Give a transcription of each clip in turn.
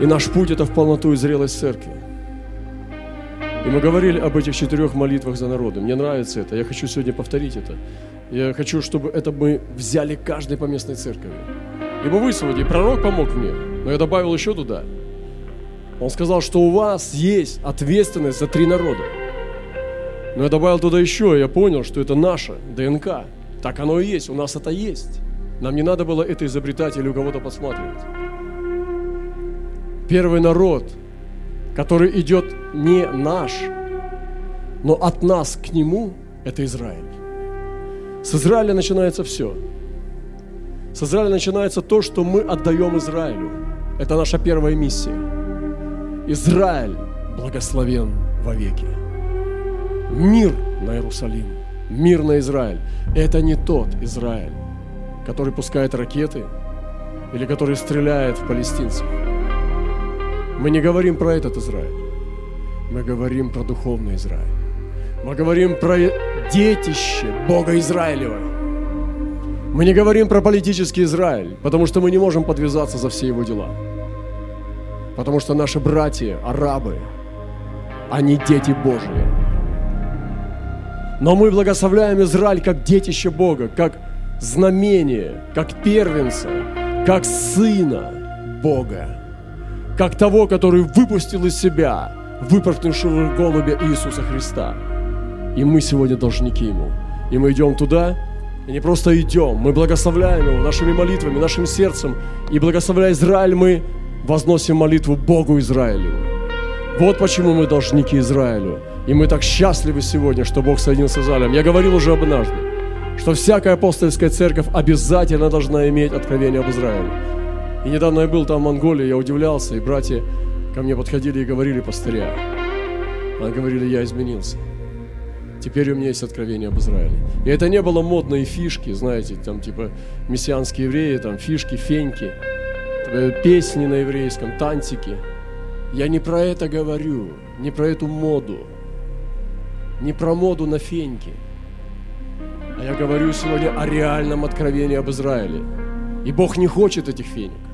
И наш путь – это в полноту и зрелость церкви. И мы говорили об этих четырех молитвах за народы. Мне нравится это. Я хочу сегодня повторить это. Я хочу, чтобы это мы взяли каждый по местной церкви. Ибо вы сегодня, пророк помог мне, но я добавил еще туда. Он сказал, что у вас есть ответственность за три народа. Но я добавил туда еще, и я понял, что это наша ДНК. Так оно и есть, у нас это есть. Нам не надо было это изобретать или у кого-то посматривать. Первый народ, который идет не наш, но от нас к нему, это Израиль. С Израиля начинается все. С Израиля начинается то, что мы отдаем Израилю. Это наша первая миссия. Израиль благословен вовеки. Мир на Иерусалим, мир на Израиль. Это не тот Израиль, который пускает ракеты или который стреляет в палестинцев. Мы не говорим про этот Израиль. Мы говорим про духовный Израиль. Мы говорим про детище Бога Израилева. Мы не говорим про политический Израиль, потому что мы не можем подвязаться за все его дела. Потому что наши братья, арабы, они дети Божьи. Но мы благословляем Израиль как детище Бога, как знамение, как первенца, как сына Бога, как того, который выпустил из себя выпорхнувшего голубя Иисуса Христа. И мы сегодня должники Ему. И мы идем туда, и не просто идем, мы благословляем Его нашими молитвами, нашим сердцем. И благословляя Израиль, мы возносим молитву Богу Израилю. Вот почему мы должники Израилю. И мы так счастливы сегодня, что Бог соединился с Израилем. Я говорил уже однажды, что всякая апостольская церковь обязательно должна иметь откровение об Израиле. И недавно я был там в Монголии, я удивлялся, и братья ко мне подходили и говорили, пастыря, они говорили, я изменился. Теперь у меня есть откровение об Израиле. И это не было модные фишки, знаете, там типа мессианские евреи, там фишки, феньки, э, песни на еврейском, тантики. Я не про это говорю, не про эту моду, не про моду на феньки. А я говорю сегодня о реальном откровении об Израиле. И Бог не хочет этих феник.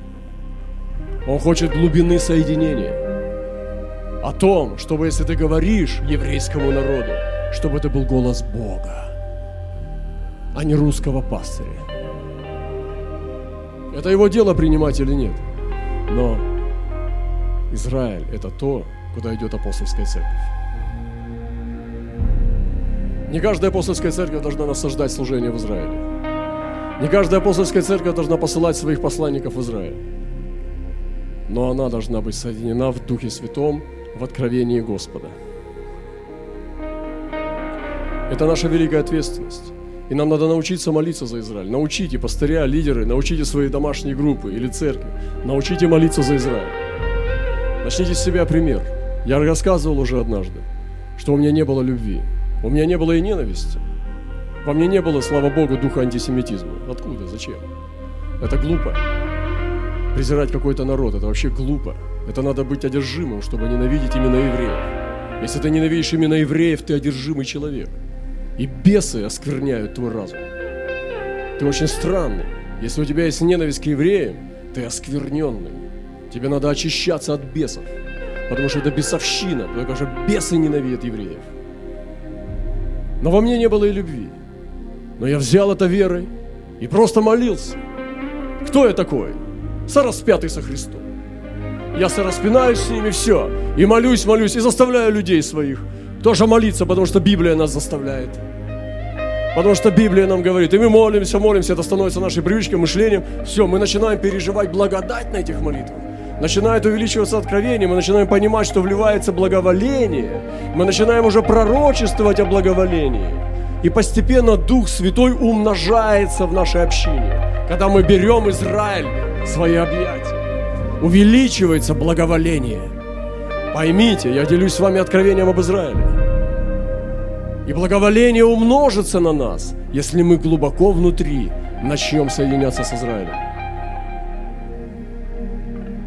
Он хочет глубины соединения. О том, чтобы если ты говоришь еврейскому народу, чтобы это был голос Бога, а не русского пастыря. Это его дело принимать или нет. Но Израиль – это то, куда идет апостольская церковь. Не каждая апостольская церковь должна насаждать служение в Израиле. Не каждая апостольская церковь должна посылать своих посланников в Израиль. Но она должна быть соединена в Духе Святом, в откровении Господа. Это наша великая ответственность. И нам надо научиться молиться за Израиль. Научите пастыря, лидеры, научите свои домашние группы или церкви. Научите молиться за Израиль. Начните с себя пример. Я рассказывал уже однажды, что у меня не было любви. У меня не было и ненависти. Во мне не было, слава Богу, духа антисемитизма. Откуда? Зачем? Это глупо. Презирать какой-то народ, это вообще глупо. Это надо быть одержимым, чтобы ненавидеть именно евреев. Если ты ненавидишь именно евреев, ты одержимый человек. И бесы оскверняют твой разум. Ты очень странный. Если у тебя есть ненависть к евреям, ты оскверненный. Тебе надо очищаться от бесов. Потому что это бесовщина, потому что бесы ненавидят евреев. Но во мне не было и любви. Но я взял это верой и просто молился. Кто я такой? Сораспятый со Христом. Я сораспинаюсь с ними, все. И молюсь, молюсь, и заставляю людей своих тоже молиться, потому что Библия нас заставляет. Потому что Библия нам говорит, и мы молимся, молимся, это становится нашей привычкой, мышлением. Все, мы начинаем переживать благодать на этих молитвах. Начинает увеличиваться откровение, мы начинаем понимать, что вливается благоволение. Мы начинаем уже пророчествовать о благоволении. И постепенно Дух Святой умножается в нашей общине. Когда мы берем Израиль свои объятия, увеличивается благоволение. Поймите, я делюсь с вами откровением об Израиле. И благоволение умножится на нас, если мы глубоко внутри начнем соединяться с Израилем.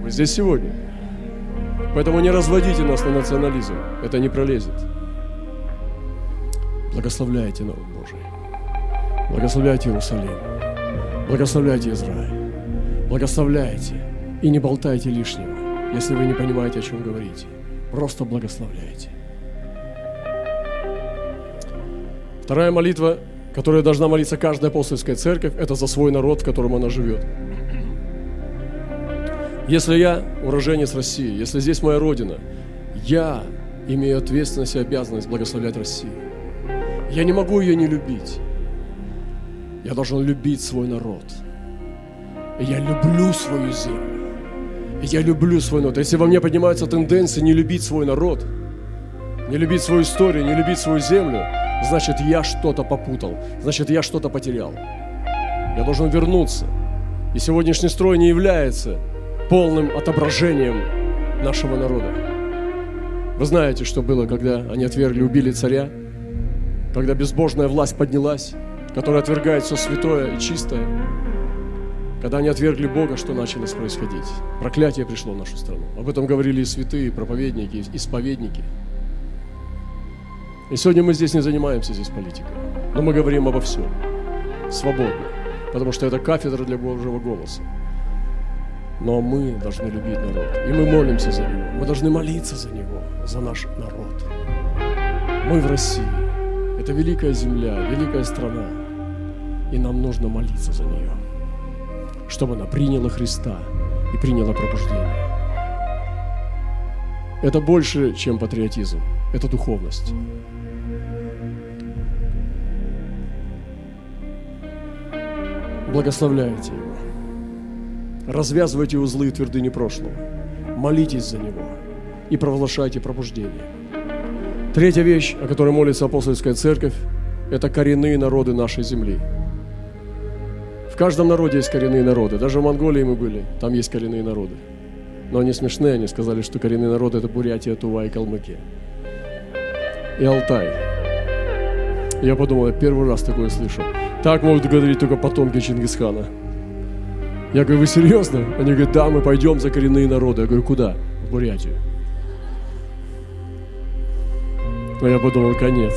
Вы здесь сегодня. Поэтому не разводите нас на национализм. Это не пролезет. Благословляйте народ Божий. Благословляйте Иерусалим. Благословляйте Израиль. Благословляйте и не болтайте лишнего. если вы не понимаете, о чем говорите. Просто благословляйте. Вторая молитва, которая должна молиться каждая апостольская церковь, это за свой народ, в котором она живет. Если я уроженец России, если здесь моя родина, я имею ответственность и обязанность благословлять Россию. Я не могу ее не любить. Я должен любить свой народ. Я люблю свою землю. Я люблю свой народ. Если во мне поднимаются тенденции не любить свой народ, не любить свою историю, не любить свою землю, значит, я что-то попутал, значит, я что-то потерял. Я должен вернуться. И сегодняшний строй не является полным отображением нашего народа. Вы знаете, что было, когда они отвергли, убили царя, когда безбожная власть поднялась, которая отвергает все святое и чистое, когда они отвергли Бога, что началось происходить? Проклятие пришло в нашу страну. Об этом говорили и святые, и проповедники, и исповедники. И сегодня мы здесь не занимаемся здесь политикой, но мы говорим обо всем. Свободно. Потому что это кафедра для Божьего голоса. Но мы должны любить народ. И мы молимся за него. Мы должны молиться за него, за наш народ. Мы в России. Это великая земля, великая страна. И нам нужно молиться за нее чтобы она приняла Христа и приняла пробуждение. Это больше, чем патриотизм. Это духовность. Благословляйте его. Развязывайте узлы и твердыни прошлого. Молитесь за него и провозглашайте пробуждение. Третья вещь, о которой молится апостольская церковь, это коренные народы нашей земли – каждом народе есть коренные народы. Даже в Монголии мы были, там есть коренные народы. Но они смешные, они сказали, что коренные народы это Бурятия, Тува и Калмыкия. И Алтай. Я подумал, я первый раз такое слышу. Так могут говорить только потомки Чингисхана. Я говорю, вы серьезно? Они говорят, да, мы пойдем за коренные народы. Я говорю, куда? В Бурятию. Но я подумал, конец.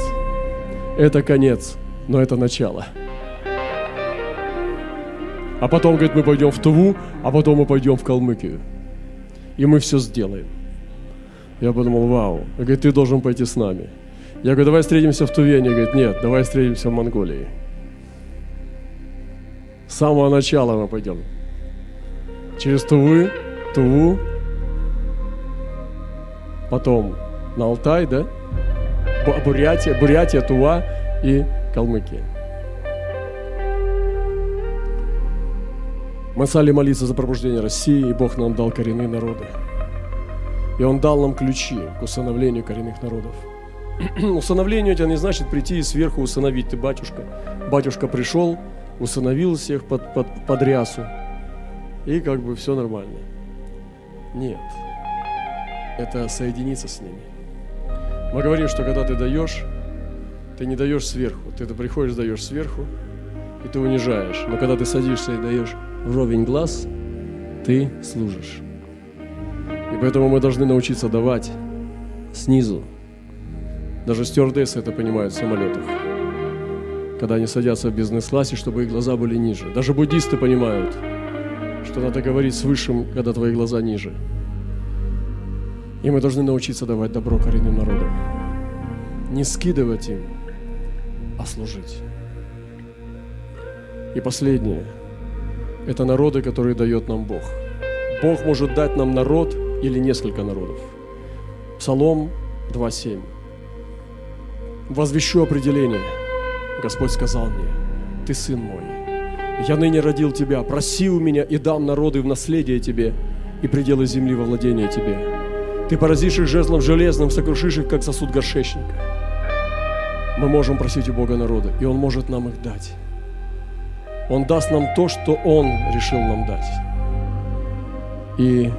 Это конец, но это начало. А потом, говорит, мы пойдем в Туву, а потом мы пойдем в Калмыкию. И мы все сделаем. Я подумал, вау. Он говорит, ты должен пойти с нами. Я говорю, давай встретимся в Туве. Они говорят, нет, давай встретимся в Монголии. С самого начала мы пойдем. Через Тувы, Туву, потом на Алтай, да? Бурятия, Бурятия, Тува и Калмыкия. Мы стали молиться за пробуждение России, и Бог нам дал коренные народы. И Он дал нам ключи к усыновлению коренных народов. Усыновление это не значит прийти и сверху усыновить. Ты батюшка. Батюшка пришел, усыновил всех под, под, под рясу. И как бы все нормально. Нет. Это соединиться с ними. Мы говорим, что когда ты даешь, ты не даешь сверху. Ты приходишь, даешь сверху, и ты унижаешь. Но когда ты садишься и даешь вровень глаз, ты служишь. И поэтому мы должны научиться давать снизу. Даже стюардессы это понимают в самолетах. Когда они садятся в бизнес-классе, чтобы их глаза были ниже. Даже буддисты понимают, что надо говорить с высшим, когда твои глаза ниже. И мы должны научиться давать добро коренным народам. Не скидывать им, а служить. И последнее – это народы, которые дает нам Бог. Бог может дать нам народ или несколько народов. Псалом 2.7. Возвещу определение. Господь сказал мне, ты сын мой. Я ныне родил тебя, проси у меня и дам народы в наследие тебе и пределы земли во владение тебе. Ты поразишь их жезлом железным, сокрушишь их, как сосуд горшечника. Мы можем просить у Бога народа, и Он может нам их дать. Он даст нам то, что Он решил нам дать. И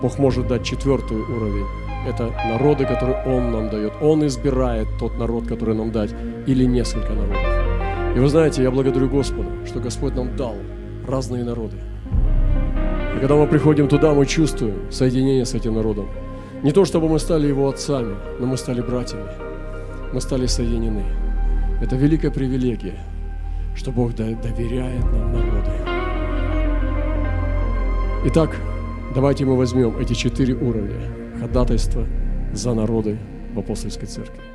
Бог может дать четвертый уровень. Это народы, которые Он нам дает. Он избирает тот народ, который нам дать, или несколько народов. И вы знаете, я благодарю Господа, что Господь нам дал разные народы. И когда мы приходим туда, мы чувствуем соединение с этим народом. Не то, чтобы мы стали его отцами, но мы стали братьями. Мы стали соединены. Это великая привилегия – что Бог доверяет нам народы. Итак, Давайте мы возьмем эти четыре уровня ходатайства за народы в апостольской церкви.